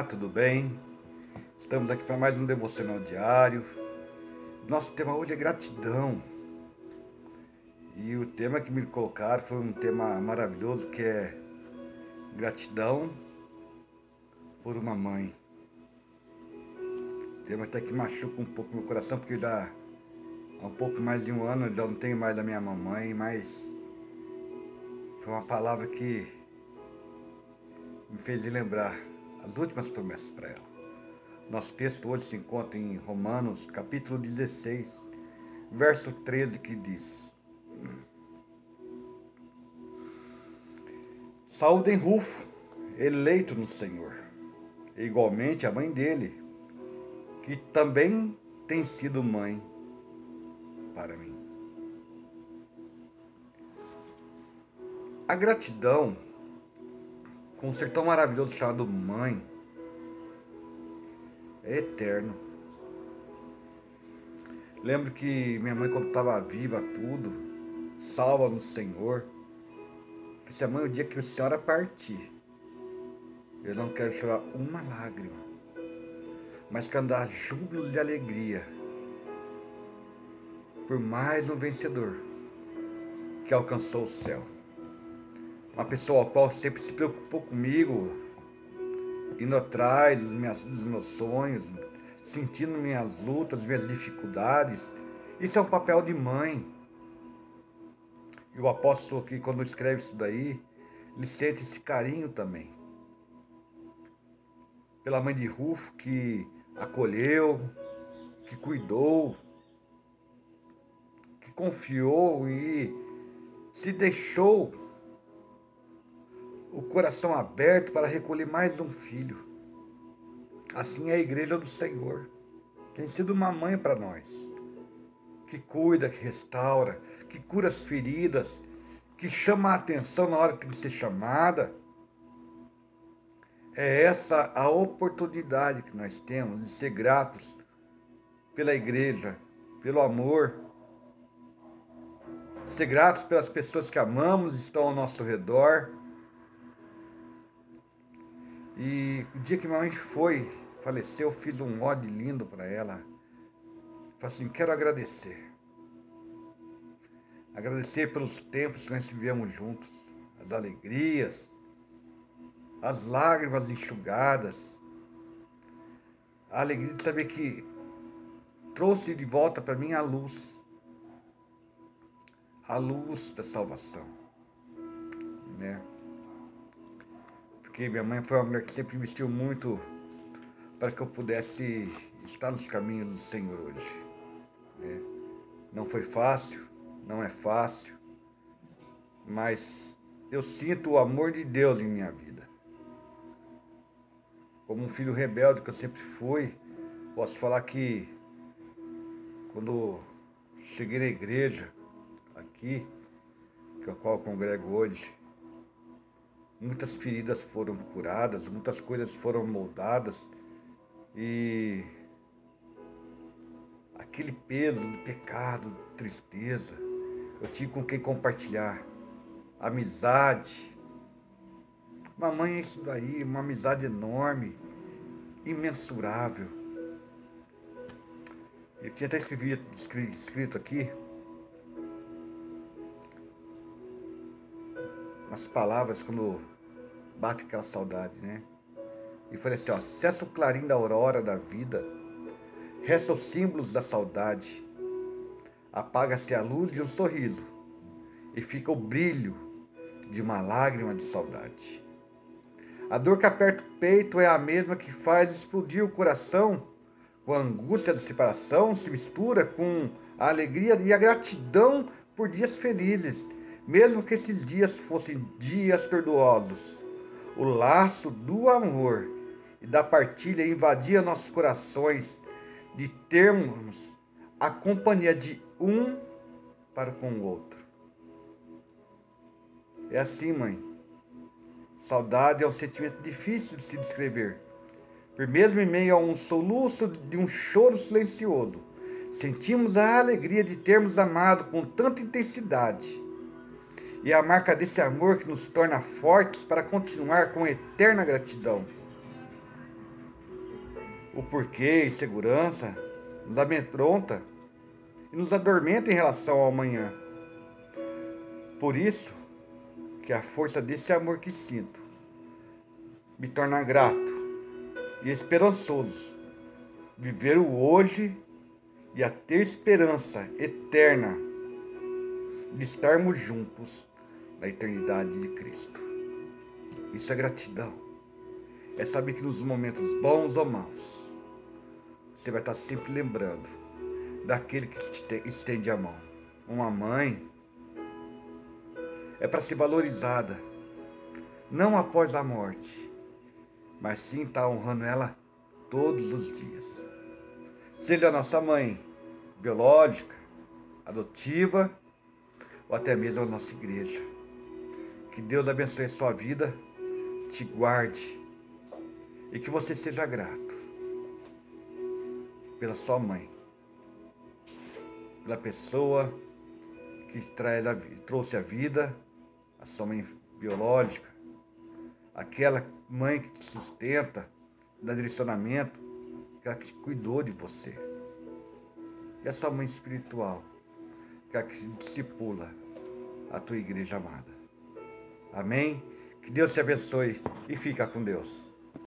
Olá, tudo bem? Estamos aqui para mais um devocional diário. Nosso tema hoje é gratidão. E o tema que me colocaram foi um tema maravilhoso que é gratidão por uma mãe. O tema até que machuca um pouco meu coração, porque já há um pouco mais de um ano já não tenho mais da minha mamãe, mas foi uma palavra que me fez lembrar as últimas promessas para ela. Nosso texto hoje se encontra em Romanos, capítulo 16, verso 13, que diz: Saúdem Rufo, eleito no Senhor, e igualmente a mãe dele, que também tem sido mãe para mim. A gratidão com um ser tão maravilhoso chamado mãe é eterno. Lembro que minha mãe, quando estava viva, tudo, salva no Senhor, disse: Mãe, o dia que a senhora partir, eu não quero chorar uma lágrima, mas quero dar júbilo de alegria por mais um vencedor que alcançou o céu. Uma pessoa ao qual sempre se preocupou comigo, indo atrás dos, minhas, dos meus sonhos, sentindo minhas lutas, minhas dificuldades. Isso é um papel de mãe. E o apóstolo aqui, quando escreve isso daí, ele sente esse carinho também. Pela mãe de Rufo, que acolheu, que cuidou, que confiou e se deixou o coração aberto para recolher mais um filho. Assim é a igreja do Senhor. Tem sido uma mãe para nós, que cuida, que restaura, que cura as feridas, que chama a atenção na hora que que ser chamada. É essa a oportunidade que nós temos de ser gratos pela igreja, pelo amor, ser gratos pelas pessoas que amamos, estão ao nosso redor e o dia que minha mãe foi, faleceu, eu fiz um ode lindo para ela. Falei assim, quero agradecer. Agradecer pelos tempos que nós vivemos juntos, as alegrias, as lágrimas enxugadas, a alegria de saber que trouxe de volta para mim a luz, a luz da salvação, né? Porque minha mãe foi uma mulher que sempre investiu muito para que eu pudesse estar nos caminhos do Senhor hoje. Né? Não foi fácil, não é fácil, mas eu sinto o amor de Deus em minha vida. Como um filho rebelde que eu sempre fui, posso falar que quando cheguei na igreja aqui, que é a qual eu congrego hoje, muitas feridas foram curadas, muitas coisas foram moldadas e aquele peso do pecado, tristeza, eu tive com quem compartilhar, amizade. Mamãe é isso daí, uma amizade enorme, imensurável. Eu tinha até escrito, escrito aqui umas palavras quando bate aquela saudade, né? E falei assim, ó, cessa o clarim da aurora da vida, resta os símbolos da saudade, apaga-se a luz de um sorriso e fica o brilho de uma lágrima de saudade. A dor que aperta o peito é a mesma que faz explodir o coração, com a angústia da separação se mistura com a alegria e a gratidão por dias felizes mesmo que esses dias fossem dias tortuosos, o laço do amor e da partilha invadia nossos corações de termos a companhia de um para com o outro. É assim, mãe. Saudade é um sentimento difícil de se descrever. Por mesmo em meio a um soluço de um choro silencioso, sentimos a alegria de termos amado com tanta intensidade e é a marca desse amor que nos torna fortes para continuar com eterna gratidão. o porquê e segurança, nos amedronta e nos adormenta em relação ao amanhã. Por isso, que a força desse amor que sinto me torna grato e esperançoso viver o hoje e a ter esperança eterna de estarmos juntos na eternidade de Cristo. Isso é gratidão. É saber que nos momentos bons ou maus, você vai estar sempre lembrando daquele que te estende a mão. Uma mãe é para ser valorizada, não após a morte, mas sim estar tá honrando ela todos os dias. Seja a nossa mãe biológica, adotiva ou até mesmo a nossa igreja. Que Deus abençoe a sua vida, te guarde e que você seja grato pela sua mãe, pela pessoa que trouxe a vida, a sua mãe biológica, aquela mãe que te sustenta, dá direcionamento, aquela que cuidou de você. E a sua mãe espiritual, aquela que discipula a tua igreja amada. Amém? Que Deus te abençoe e fica com Deus.